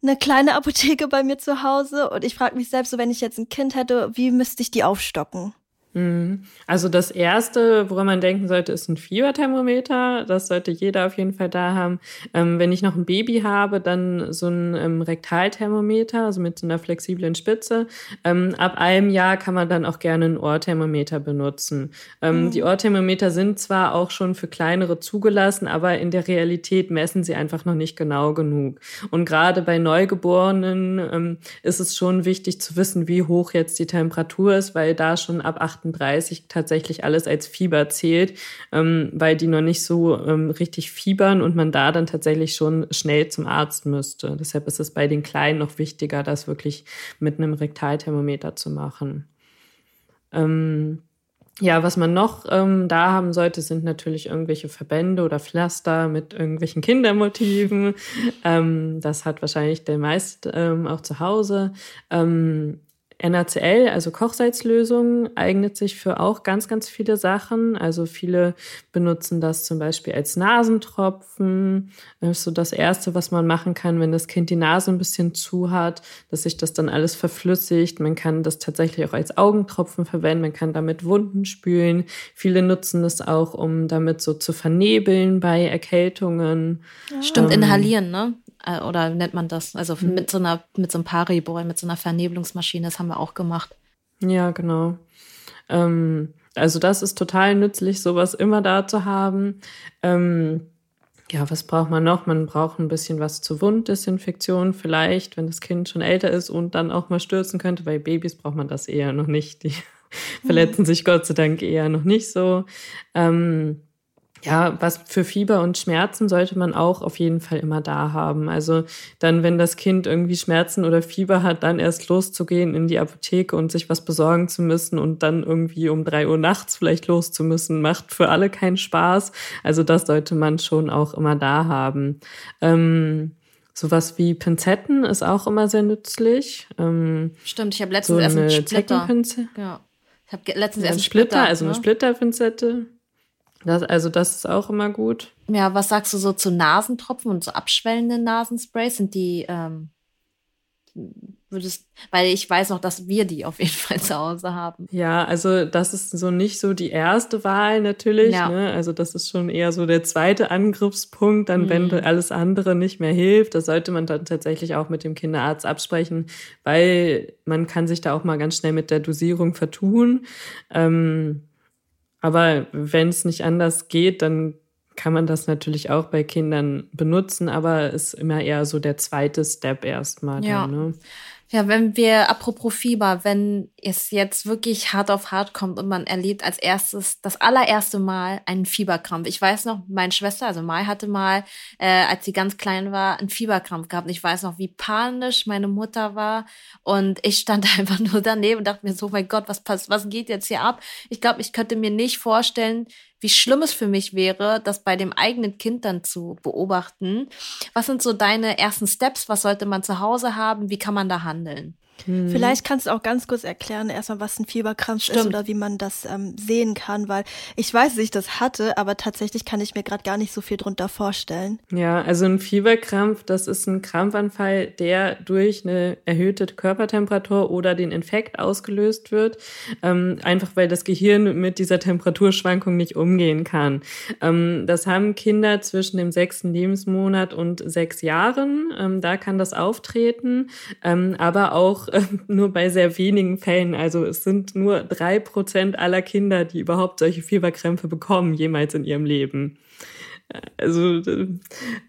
eine kleine Apotheke bei mir zu Hause und ich frage mich selbst, so wenn ich jetzt ein Kind hätte, wie müsste ich die aufstocken? Mhm. Also das erste, woran man denken sollte, ist ein Fieberthermometer. Das sollte jeder auf jeden Fall da haben. Ähm, wenn ich noch ein Baby habe, dann so ein ähm, Rektalthermometer, also mit so einer flexiblen Spitze. Ähm, ab einem Jahr kann man dann auch gerne ein Ohrthermometer benutzen. Ähm, mhm. Die Ohrthermometer sind zwar auch schon für kleinere zugelassen, aber in der Realität messen sie einfach noch nicht genau genug. Und gerade bei Neugeborenen ähm, ist es schon wichtig zu wissen, wie hoch jetzt die Temperatur ist, weil da schon ab 8 38 tatsächlich alles als Fieber zählt, ähm, weil die noch nicht so ähm, richtig fiebern und man da dann tatsächlich schon schnell zum Arzt müsste. Deshalb ist es bei den Kleinen noch wichtiger, das wirklich mit einem Rektalthermometer zu machen. Ähm, ja, was man noch ähm, da haben sollte, sind natürlich irgendwelche Verbände oder Pflaster mit irgendwelchen Kindermotiven. ähm, das hat wahrscheinlich der meist ähm, auch zu Hause. Ähm, NaCl, also Kochsalzlösung, eignet sich für auch ganz, ganz viele Sachen. Also viele benutzen das zum Beispiel als Nasentropfen. Das ist so das Erste, was man machen kann, wenn das Kind die Nase ein bisschen zu hat, dass sich das dann alles verflüssigt. Man kann das tatsächlich auch als Augentropfen verwenden. Man kann damit Wunden spülen. Viele nutzen es auch, um damit so zu vernebeln bei Erkältungen. Stimmt, ähm, inhalieren, ne? Äh, oder nennt man das? Also mhm. mit so einer, mit so einem Pariboy, mit so einer Vernebelungsmaschine, das haben wir auch gemacht. Ja, genau. Ähm, also das ist total nützlich, sowas immer da zu haben. Ähm, ja, was braucht man noch? Man braucht ein bisschen was zur Wunddesinfektion vielleicht, wenn das Kind schon älter ist und dann auch mal stürzen könnte. Bei Babys braucht man das eher noch nicht. Die verletzen sich Gott sei Dank eher noch nicht so. Ähm, ja, was für Fieber und Schmerzen sollte man auch auf jeden Fall immer da haben. Also dann, wenn das Kind irgendwie Schmerzen oder Fieber hat, dann erst loszugehen in die Apotheke und sich was besorgen zu müssen und dann irgendwie um drei Uhr nachts vielleicht loszumüssen, macht für alle keinen Spaß. Also das sollte man schon auch immer da haben. Ähm, Sowas wie Pinzetten ist auch immer sehr nützlich. Ähm, Stimmt, ich habe letztens so erst einen Splitter. Ja. Ich habe letztens erst einen Splitter, Splitter also ne? eine Splitterpinzette. Das, also das ist auch immer gut. Ja, was sagst du so zu Nasentropfen und so abschwellenden Nasensprays? Sind die, ähm, würdest, weil ich weiß noch, dass wir die auf jeden Fall zu Hause haben. Ja, also das ist so nicht so die erste Wahl natürlich. Ja. Ne? Also das ist schon eher so der zweite Angriffspunkt, dann mhm. wenn alles andere nicht mehr hilft. Das sollte man dann tatsächlich auch mit dem Kinderarzt absprechen, weil man kann sich da auch mal ganz schnell mit der Dosierung vertun. Ähm, aber wenn es nicht anders geht, dann kann man das natürlich auch bei Kindern benutzen, aber ist immer eher so der zweite Step erstmal. Ja. Dann, ne? Ja, wenn wir, apropos Fieber, wenn es jetzt wirklich hart auf hart kommt und man erlebt als erstes, das allererste Mal einen Fieberkrampf. Ich weiß noch, meine Schwester, also Mai hatte mal, äh, als sie ganz klein war, einen Fieberkrampf gehabt. Und ich weiß noch, wie panisch meine Mutter war. Und ich stand einfach nur daneben und dachte mir so, mein Gott, was passt, was geht jetzt hier ab? Ich glaube, ich könnte mir nicht vorstellen, wie schlimm es für mich wäre, das bei dem eigenen Kind dann zu beobachten. Was sind so deine ersten Steps? Was sollte man zu Hause haben? Wie kann man da handeln? Mhm. Vielleicht kannst du auch ganz kurz erklären, erstmal, was ein Fieberkrampf Stimmt. ist oder wie man das ähm, sehen kann, weil ich weiß, dass ich das hatte, aber tatsächlich kann ich mir gerade gar nicht so viel drunter vorstellen. Ja, also ein Fieberkrampf, das ist ein Krampfanfall, der durch eine erhöhte Körpertemperatur oder den Infekt ausgelöst wird, ähm, einfach weil das Gehirn mit dieser Temperaturschwankung nicht umgehen kann. Ähm, das haben Kinder zwischen dem sechsten Lebensmonat und sechs Jahren. Ähm, da kann das auftreten, ähm, aber auch äh, nur bei sehr wenigen Fällen. Also es sind nur drei Prozent aller Kinder, die überhaupt solche Fieberkrämpfe bekommen, jemals in ihrem Leben. Also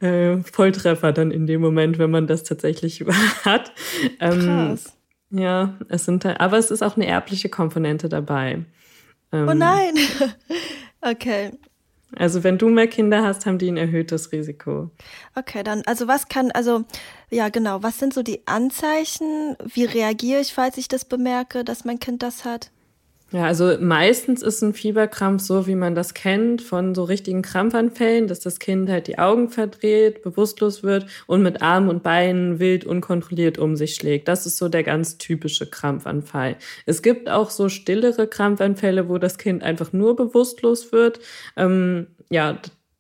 äh, Volltreffer dann in dem Moment, wenn man das tatsächlich hat. Ähm, Krass. Ja, es sind, aber es ist auch eine erbliche Komponente dabei. Ähm, oh nein. okay. Also wenn du mehr Kinder hast, haben die ein erhöhtes Risiko. Okay, dann, also was kann, also ja genau, was sind so die Anzeichen? Wie reagiere ich, falls ich das bemerke, dass mein Kind das hat? Ja, also meistens ist ein Fieberkrampf so, wie man das kennt, von so richtigen Krampfanfällen, dass das Kind halt die Augen verdreht, bewusstlos wird und mit Armen und Beinen wild unkontrolliert um sich schlägt. Das ist so der ganz typische Krampfanfall. Es gibt auch so stillere Krampfanfälle, wo das Kind einfach nur bewusstlos wird. Ähm, ja,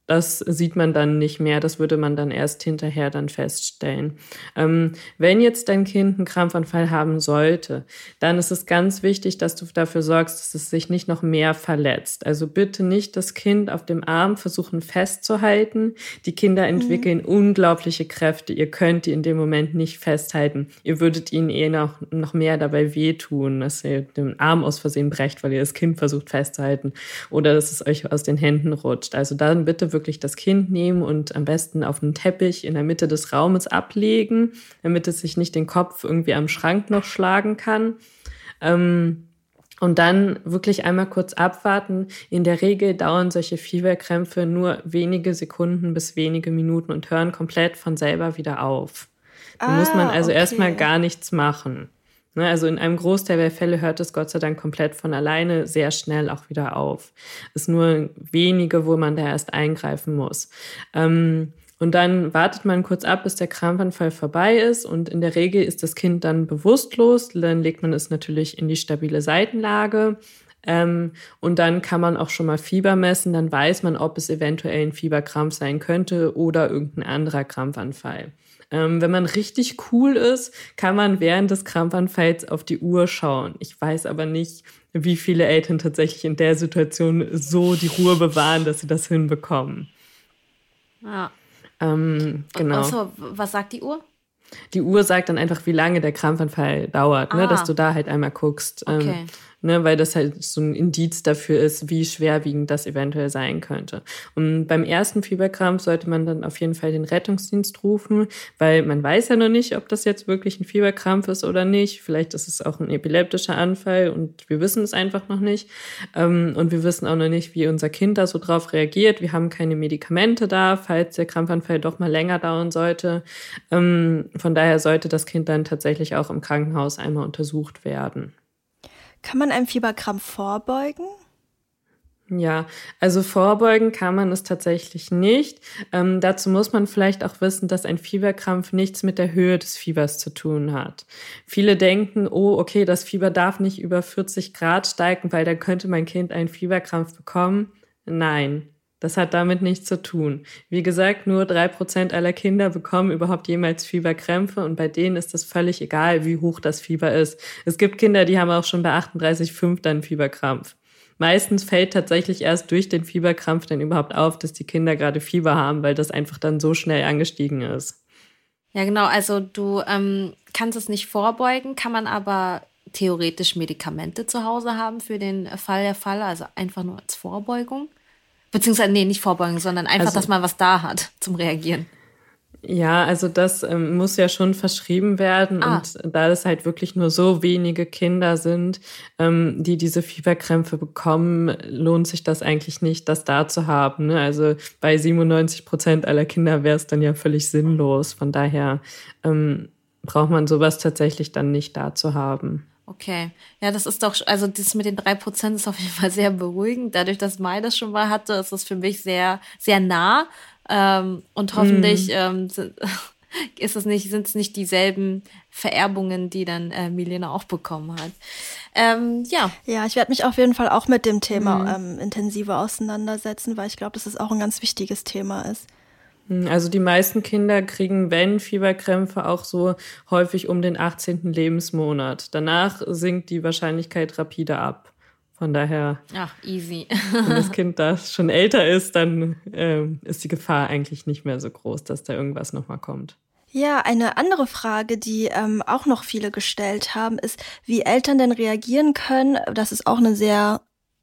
das sieht man dann nicht mehr, das würde man dann erst hinterher dann feststellen. Ähm, wenn jetzt dein Kind einen Krampfanfall haben sollte, dann ist es ganz wichtig, dass du dafür sorgst, dass es sich nicht noch mehr verletzt. Also bitte nicht das Kind auf dem Arm versuchen festzuhalten. Die Kinder mhm. entwickeln mhm. unglaubliche Kräfte. Ihr könnt die in dem Moment nicht festhalten. Ihr würdet ihnen eh noch, noch mehr dabei wehtun, dass ihr den Arm aus Versehen brecht, weil ihr das Kind versucht festzuhalten oder dass es euch aus den Händen rutscht. Also dann bitte wirklich das Kind nehmen und am besten auf einen Teppich in der Mitte des Raumes ablegen, damit es sich nicht den Kopf irgendwie am Schrank noch schlagen kann. Ähm, und dann wirklich einmal kurz abwarten. In der Regel dauern solche Fieberkrämpfe nur wenige Sekunden bis wenige Minuten und hören komplett von selber wieder auf. Da ah, muss man also okay. erstmal gar nichts machen. Ne, also in einem Großteil der Fälle hört es Gott sei Dank komplett von alleine sehr schnell auch wieder auf. Es ist nur wenige, wo man da erst eingreifen muss. Ähm, und dann wartet man kurz ab, bis der Krampfanfall vorbei ist. Und in der Regel ist das Kind dann bewusstlos. Dann legt man es natürlich in die stabile Seitenlage. Ähm, und dann kann man auch schon mal Fieber messen. Dann weiß man, ob es eventuell ein Fieberkrampf sein könnte oder irgendein anderer Krampfanfall. Ähm, wenn man richtig cool ist, kann man während des Krampfanfalls auf die Uhr schauen. Ich weiß aber nicht, wie viele Eltern tatsächlich in der Situation so die Ruhe bewahren, dass sie das hinbekommen. Ja. Ähm, genau. Also, was sagt die Uhr? Die Uhr sagt dann einfach, wie lange der Krampfanfall dauert, ah. ne, dass du da halt einmal guckst. Ähm, okay. Ähm, ne, weil das halt so ein Indiz dafür ist, wie schwerwiegend das eventuell sein könnte. Und beim ersten Fieberkrampf sollte man dann auf jeden Fall den Rettungsdienst rufen, weil man weiß ja noch nicht, ob das jetzt wirklich ein Fieberkrampf ist oder nicht. Vielleicht ist es auch ein epileptischer Anfall und wir wissen es einfach noch nicht. Ähm, und wir wissen auch noch nicht, wie unser Kind da so drauf reagiert. Wir haben keine Medikamente da, falls der Krampfanfall doch mal länger dauern sollte. Ähm, von daher sollte das Kind dann tatsächlich auch im Krankenhaus einmal untersucht werden. Kann man einem Fieberkrampf vorbeugen? Ja, also vorbeugen kann man es tatsächlich nicht. Ähm, dazu muss man vielleicht auch wissen, dass ein Fieberkrampf nichts mit der Höhe des Fiebers zu tun hat. Viele denken, oh, okay, das Fieber darf nicht über 40 Grad steigen, weil dann könnte mein Kind einen Fieberkrampf bekommen. Nein, Das hat damit nichts zu tun. Wie gesagt, nur drei Prozent aller Kinder bekommen überhaupt jemals Fieberkrämpfe und bei denen ist es völlig egal, wie hoch das Fieber ist. Es gibt Kinder, die haben auch schon bei 38,5 dann Fieberkrampf. Meistens fällt tatsächlich erst durch den Fieberkrampf dann überhaupt auf, dass die Kinder gerade Fieber haben, weil das einfach dann so schnell angestiegen ist. Ja, genau. Also du ähm, kannst es nicht vorbeugen, kann man aber theoretisch Medikamente zu Hause haben für den Fall der Fall, also einfach nur als Vorbeugung. Beziehungsweise, nee, nicht Vorbeugung, sondern einfach, also, dass man was da hat zum Reagieren. Ja, also das ähm, muss ja schon verschrieben werden. Ah. Und da es halt wirklich nur so wenige Kinder sind, ähm, die diese Fieberkrämpfe bekommen, lohnt sich das eigentlich nicht, das da zu haben. Ne? Also bei 97 Prozent aller Kinder wäre es dann ja völlig sinnlos. Von daher ähm, braucht man sowas tatsächlich dann nicht da zu haben. Okay. Ja, das ist doch, also das mit den drei Prozent ist auf jeden Fall sehr beruhigend. Dadurch, dass Mai das schon mal hatte, ist es für mich sehr, sehr nah. Ähm, und hoffentlich mm. ähm, ist es nicht, sind es nicht dieselben Vererbungen, die dann äh, Milena auch bekommen hat. Ähm, ja. Ja, ich werde mich auf jeden Fall auch mit dem Thema mm. ähm, intensiver auseinandersetzen, weil ich glaube, dass es auch ein ganz wichtiges Thema ist. Hm, also die meisten Kinder kriegen, wenn Fieberkrämpfe, auch so häufig um den 18. Lebensmonat. Danach sinkt die Wahrscheinlichkeit rapide ab. Von daher, Ach, easy. wenn das Kind da schon älter ist, dann äh, ist die Gefahr eigentlich nicht mehr so groß, dass da irgendwas nochmal kommt. Ja, eine andere Frage, die ähm, auch noch viele gestellt haben, ist, wie Eltern denn reagieren können. Das ist auch eine sehr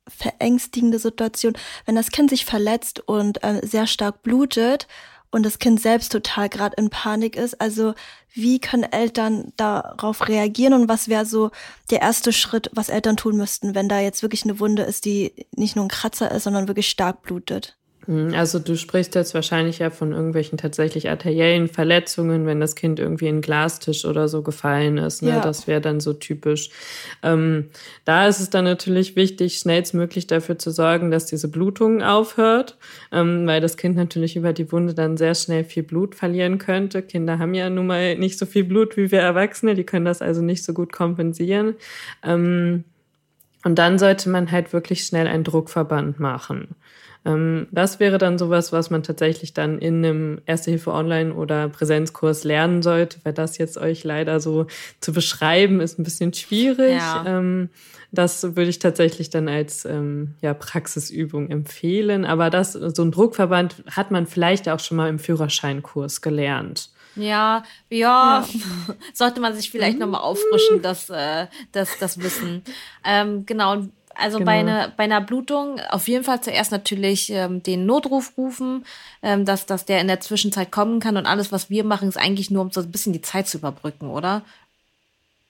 verängstigende Situation, wenn das Kind sich verletzt und äh, sehr stark blutet und das Kind selbst total gerade in Panik ist. Also wie können Eltern darauf reagieren und was wäre so der erste Schritt, was Eltern tun müssten, wenn da jetzt wirklich eine Wunde ist, die nicht nur ein Kratzer ist, sondern wirklich stark blutet? Mhm, also du sprichst jetzt wahrscheinlich ja von irgendwelchen tatsächlich arteriellen Verletzungen, wenn das Kind irgendwie in Glastisch oder so gefallen ist. Ne? Ja. Das wäre dann so typisch. Ähm, da ist es dann natürlich wichtig, schnellstmöglich dafür zu sorgen, dass diese Blutung aufhört, ähm, weil das Kind natürlich über die Wunde dann sehr schnell viel Blut verlieren könnte. Kinder haben ja nun mal nicht so viel Blut wie wir Erwachsene, die können das also nicht so gut kompensieren. Ähm, und dann sollte man halt wirklich schnell einen Druckverband machen. Ähm, das wäre dann sowas, was man tatsächlich dann in einem Erste-Hilfe-Online- oder Präsenzkurs lernen sollte, weil das jetzt euch leider so zu beschreiben ist ein bisschen schwierig. Ja. Ähm, das würde ich tatsächlich dann als ähm, ja, Praxisübung empfehlen. Aber das, so ein Druckverband hat man vielleicht auch schon mal im Führerscheinkurs gelernt. Ja, ja, ja, sollte man sich vielleicht nochmal auffrischen, das, äh, das, das Wissen. Ähm, genau, also genau. bei, einer, bei einer Blutung auf jeden Fall zuerst natürlich ähm, den Notruf rufen, ähm, dass, dass der in der Zwischenzeit kommen kann und alles, was wir machen, ist eigentlich nur, um so ein bisschen die Zeit zu überbrücken, oder?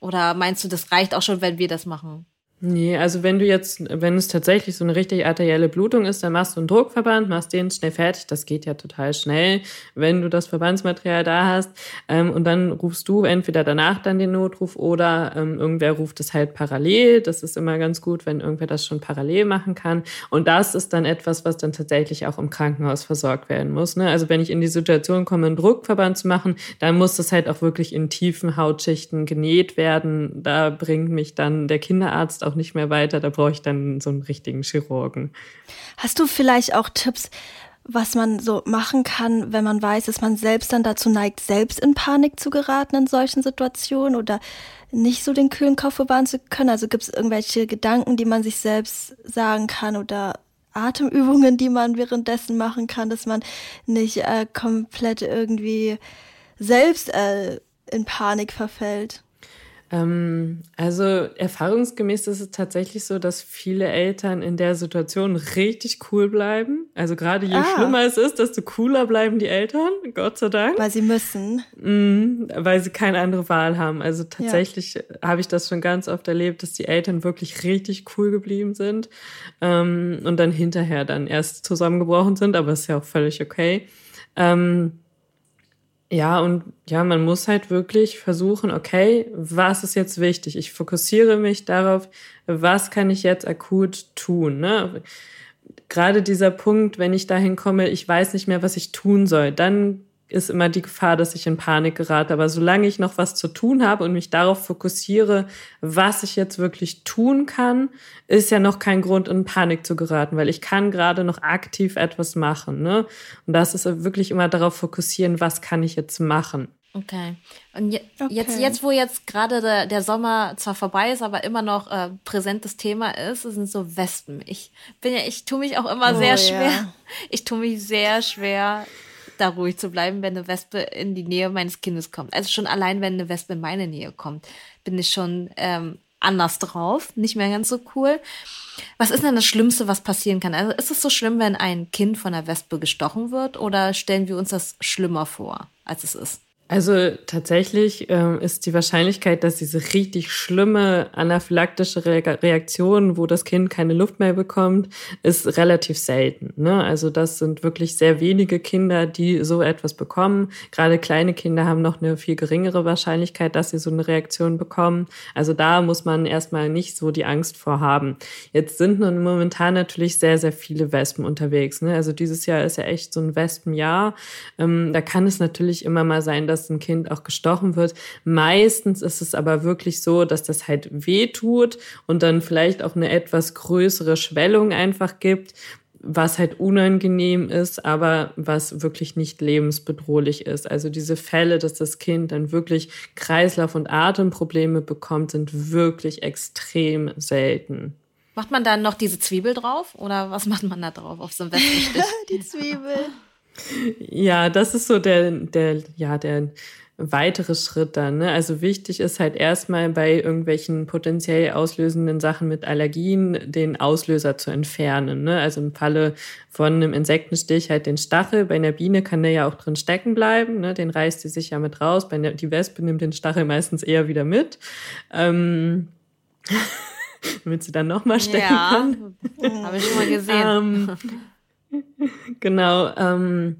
Oder meinst du, das reicht auch schon, wenn wir das machen? Nee, also wenn du jetzt, wenn es tatsächlich so eine richtig arterielle Blutung ist, dann machst du einen Druckverband, machst den schnell fertig. Das geht ja total schnell, wenn du das Verbandsmaterial da hast. Ähm, und dann rufst du entweder danach dann den Notruf oder ähm, irgendwer ruft es halt parallel. Das ist immer ganz gut, wenn irgendwer das schon parallel machen kann. Und das ist dann etwas, was dann tatsächlich auch im Krankenhaus versorgt werden muss. Ne? Also wenn ich in die Situation komme, einen Druckverband zu machen, dann muss das halt auch wirklich in tiefen Hautschichten genäht werden. Da bringt mich dann der Kinderarzt auch nicht mehr weiter. Da brauche ich dann so einen richtigen Chirurgen. Hast du vielleicht auch Tipps, was man so machen kann, wenn man weiß, dass man selbst dann dazu neigt, selbst in Panik zu geraten in solchen Situationen oder nicht so den kühlen Kopf bewahren zu können? Also gibt es irgendwelche Gedanken, die man sich selbst sagen kann oder Atemübungen, die man währenddessen machen kann, dass man nicht äh, komplett irgendwie selbst äh, in Panik verfällt? Ähm, also erfahrungsgemäß ist es tatsächlich so, dass viele Eltern in der Situation richtig cool bleiben. Also gerade je ah. schlimmer es ist, desto cooler bleiben die Eltern, Gott sei Dank. Weil sie müssen. Mhm, weil sie keine andere Wahl haben. Also tatsächlich ja. habe ich das schon ganz oft erlebt, dass die Eltern wirklich richtig cool geblieben sind ähm, und dann hinterher dann erst zusammengebrochen sind, aber ist ja auch völlig okay. Ähm, ja, und ja, man muss halt wirklich versuchen, okay, was ist jetzt wichtig? Ich fokussiere mich darauf, was kann ich jetzt akut tun? Ne? Gerade dieser Punkt, wenn ich dahin komme, ich weiß nicht mehr, was ich tun soll, dann ist immer die Gefahr, dass ich in Panik gerate. Aber solange ich noch was zu tun habe und mich darauf fokussiere, was ich jetzt wirklich tun kann, ist ja noch kein Grund, in Panik zu geraten, weil ich kann gerade noch aktiv etwas machen. Ne? Und das ist wirklich immer darauf fokussieren, was kann ich jetzt machen. Okay. Und je, okay. jetzt, jetzt, wo jetzt gerade der, der, Sommer zwar vorbei ist, aber immer noch äh, präsentes Thema ist, sind so Wespen. Ich bin ja, ich tue mich auch immer oh, sehr schwer. Ja. Ich tue mich sehr schwer, da ruhig zu bleiben, wenn eine Wespe in die Nähe meines Kindes kommt. Also schon allein, wenn eine Wespe in meine Nähe kommt, bin ich schon ähm, anders drauf, nicht mehr ganz so cool. Was ist denn das Schlimmste, was passieren kann? Also ist es so schlimm, wenn ein Kind von einer Wespe gestochen wird oder stellen wir uns das schlimmer vor, als es ist? Also tatsächlich äh, ist die Wahrscheinlichkeit, dass diese richtig schlimme anaphylaktische Re Reaktion, wo das Kind keine Luft mehr bekommt, ist relativ selten. Ne? Also das sind wirklich sehr wenige Kinder, die so etwas bekommen. Gerade kleine Kinder haben noch eine viel geringere Wahrscheinlichkeit, dass sie so eine Reaktion bekommen. Also da muss man erstmal nicht so die Angst vor haben. Jetzt sind nun momentan natürlich sehr, sehr viele Wespen unterwegs. Ne? Also dieses Jahr ist ja echt so ein Wespenjahr. Ähm, da kann es natürlich immer mal sein, dass ein Kind auch gestochen wird. Meistens ist es aber wirklich so, dass das halt weh tut und dann vielleicht auch eine etwas größere Schwellung einfach gibt was halt unangenehm ist, aber was wirklich nicht lebensbedrohlich ist. Also diese Fälle, dass das Kind dann wirklich Kreislauf- und Atemprobleme bekommt, sind wirklich extrem selten. Macht man dann noch diese Zwiebel drauf oder was macht man da drauf auf so einem Wespenstich? Die Zwiebel. Ja, das ist so der, der, ja, der weitere Schritt dann. Ne? Also wichtig ist halt erstmal bei irgendwelchen potenziell auslösenden Sachen mit Allergien den Auslöser zu entfernen. Ne? Also im Falle von einem Insektenstich halt den Stachel. Bei einer Biene kann der ja auch drin stecken bleiben. Ne? Den reißt sie sich ja mit raus. Bei der, die Wespe nimmt den Stachel meistens eher wieder mit. Ähm damit sie dann nochmal stecken ja, kann. Habe ich schon mal gesehen. ähm, genau. Ähm,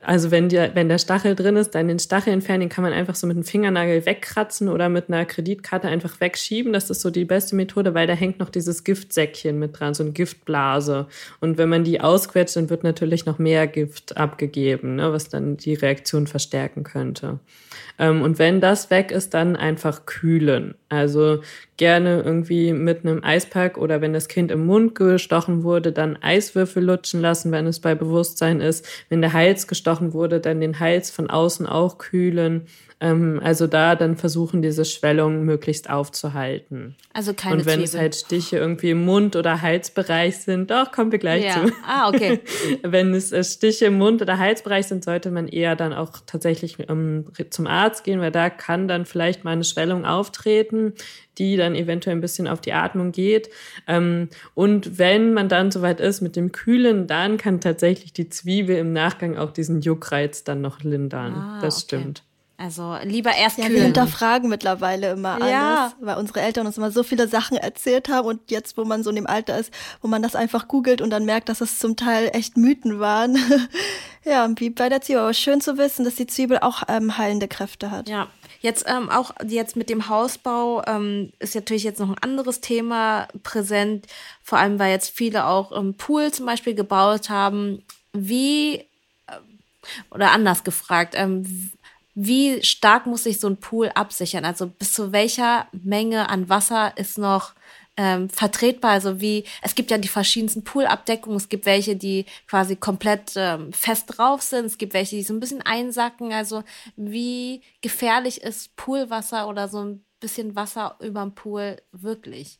also wenn, der, wenn der Stachel drin ist, dann den Stachel entfernen, den kann man einfach so mit einem Fingernagel wegkratzen oder mit einer Kreditkarte einfach wegschieben. Das ist so die beste Methode, weil da hängt noch dieses Giftsäckchen mit dran, so eine Giftblase. Und wenn man die ausquetscht, dann wird natürlich noch mehr Gift abgegeben, ne, was dann die Reaktion verstärken könnte. Ähm, und wenn das weg ist, dann einfach kühlen. Also gerne irgendwie mit einem Eispack oder wenn das Kind im Mund gestochen wurde, dann Eiswürfel lutschen lassen, wenn es bei Bewusstsein ist. Wenn der Hals gestochen wurde, dann den Hals von außen auch kühlen. Ähm, also da dann versuchen, diese Schwellung möglichst aufzuhalten. Also keine Und wenn Zwiebeln. es halt Stiche irgendwie im Mund- oder Halsbereich sind, doch, kommen wir gleich ja. zu. Ah, okay. wenn es äh, Stiche im Mund- oder Halsbereich sind, sollte man eher dann auch tatsächlich ähm, zum Arzt gehen, weil da kann dann vielleicht mal eine Schwellung auftreten, die dann eventuell ein bisschen auf die Atmung geht. Ähm, und wenn man dann soweit ist mit dem Kühlen, dann kann tatsächlich die Zwiebel im Nachgang auch diesen Juckreiz dann noch lindern. Ah, das okay. stimmt. Also lieber erst ja, kühlen. Wir hinterfragen mittlerweile immer alles, ja. weil unsere Eltern uns immer so viele Sachen erzählt haben und jetzt, wo man so in dem Alter ist, wo man das einfach googelt und dann merkt, dass es zum Teil echt Mythen waren. ja, wie bei der Zwiebel. Aber schön zu wissen, dass die Zwiebel auch ähm, heilende Kräfte hat. Ja, jetzt ähm, auch jetzt mit dem Hausbau ähm, ist natürlich jetzt noch ein anderes Thema präsent. Vor allem, weil jetzt viele auch im Pool zum Beispiel gebaut haben. Wie äh, oder anders gefragt, ähm, wie stark muss sich so ein Pool absichern? Also bis zu welcher Menge an Wasser ist noch ähm, vertretbar? Also wie, es gibt ja die verschiedensten Poolabdeckungen. Es gibt welche, die quasi komplett ähm, fest drauf sind. Es gibt welche, die so ein bisschen einsacken. Also wie gefährlich ist Poolwasser oder so ein bisschen Wasser überm Pool wirklich?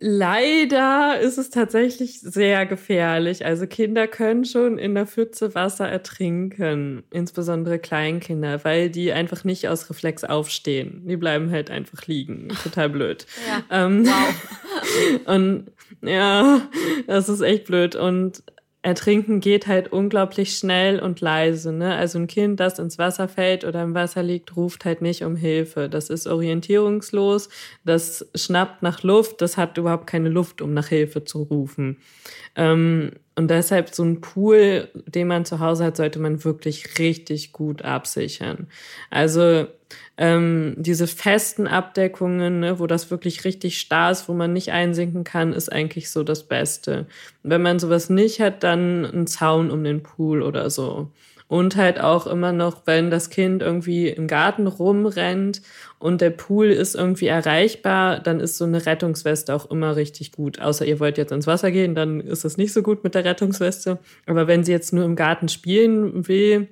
Leider ist es tatsächlich sehr gefährlich. Also Kinder können schon in der Pfütze Wasser ertrinken, insbesondere Kleinkinder, weil die einfach nicht aus Reflex aufstehen. Die bleiben halt einfach liegen. Total blöd. Ja. Ähm, wow. und ja, das ist echt blöd. Und Ertrinken geht halt unglaublich schnell und leise. Ne? Also ein Kind, das ins Wasser fällt oder im Wasser liegt, ruft halt nicht um Hilfe. Das ist orientierungslos, das schnappt nach Luft, das hat überhaupt keine Luft, um nach Hilfe zu rufen. Ähm, und deshalb so ein Pool, den man zu Hause hat, sollte man wirklich richtig gut absichern. Also ähm, diese festen Abdeckungen, ne, wo das wirklich richtig starr ist, wo man nicht einsinken kann, ist eigentlich so das Beste. Wenn man sowas nicht hat, dann ein Zaun um den Pool oder so. Und halt auch immer noch, wenn das Kind irgendwie im Garten rumrennt und der Pool ist irgendwie erreichbar, dann ist so eine Rettungsweste auch immer richtig gut. Außer ihr wollt jetzt ins Wasser gehen, dann ist das nicht so gut mit der Rettungsweste. Aber wenn sie jetzt nur im Garten spielen will,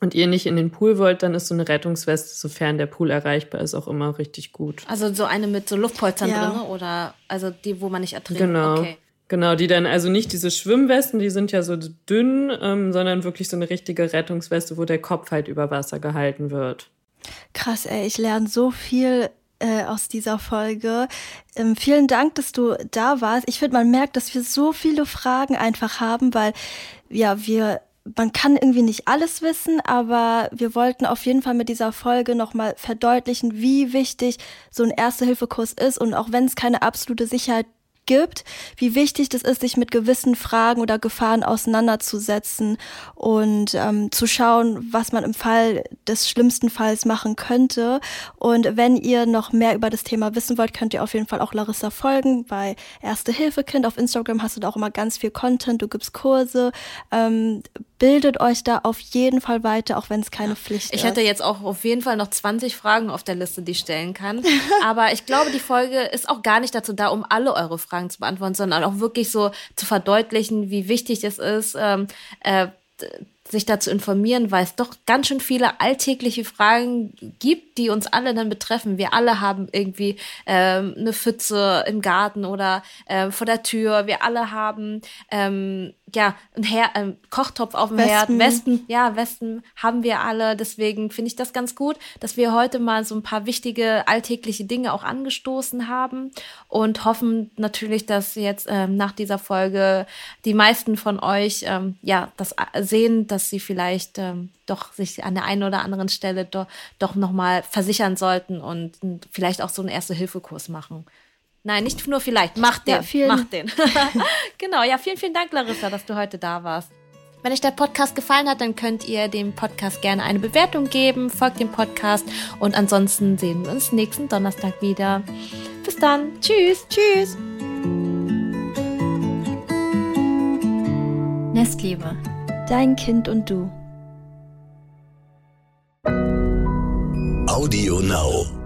und ihr nicht in den Pool wollt, dann ist so eine Rettungsweste, sofern der Pool erreichbar ist, auch immer richtig gut. Also so eine mit so Luftpolstern ja. drin oder also die, wo man nicht ertrinkt. Genau. Okay. Genau, die dann, also nicht diese Schwimmwesten, die sind ja so dünn, ähm, sondern wirklich so eine richtige Rettungsweste, wo der Kopf halt über Wasser gehalten wird. Krass, ey, ich lerne so viel äh, aus dieser Folge. Ähm, vielen Dank, dass du da warst. Ich finde, man merkt, dass wir so viele Fragen einfach haben, weil ja, wir man kann irgendwie nicht alles wissen, aber wir wollten auf jeden Fall mit dieser Folge nochmal verdeutlichen, wie wichtig so ein Erste-Hilfe-Kurs ist und auch wenn es keine absolute Sicherheit gibt, wie wichtig das ist, sich mit gewissen Fragen oder Gefahren auseinanderzusetzen und ähm, zu schauen, was man im Fall des schlimmsten Falls machen könnte. Und wenn ihr noch mehr über das Thema wissen wollt, könnt ihr auf jeden Fall auch Larissa folgen bei Erste Hilfe Kind. Auf Instagram hast du da auch immer ganz viel Content, du gibst Kurse. Ähm, bildet euch da auf jeden Fall weiter, auch wenn es keine Pflicht ich ist. Ich hätte jetzt auch auf jeden Fall noch 20 Fragen auf der Liste, die ich stellen kann. Aber ich glaube, die Folge ist auch gar nicht dazu da, um alle eure Fragen Fragen zu beantworten, sondern auch wirklich so zu verdeutlichen, wie wichtig es ist, ähm, äh, sich dazu informieren, weil es doch ganz schön viele alltägliche Fragen gibt, die uns alle dann betreffen. Wir alle haben irgendwie ähm, eine Pfütze im Garten oder äh, vor der Tür. Wir alle haben ähm, ja, ein Her ein Kochtopf auf dem Westen. Herd, Westen, ja, Westen haben wir alle. Deswegen finde ich das ganz gut, dass wir heute mal so ein paar wichtige alltägliche Dinge auch angestoßen haben und hoffen natürlich, dass jetzt ähm, nach dieser Folge die meisten von euch ähm, ja das sehen, dass sie vielleicht ähm, doch sich an der einen oder anderen Stelle do, doch nochmal versichern sollten und vielleicht auch so einen Erste-Hilfe-Kurs machen. Nein, nicht nur vielleicht. Mach den. Ja, vielen. Mach den. genau. Ja, vielen, vielen Dank, Larissa, dass du heute da warst. Wenn euch der Podcast gefallen hat, dann könnt ihr dem Podcast gerne eine Bewertung geben, folgt dem Podcast und ansonsten sehen wir uns nächsten Donnerstag wieder. Bis dann. Tschüss. Tschüss. Nestliebe. Dein Kind und du. Audio Now.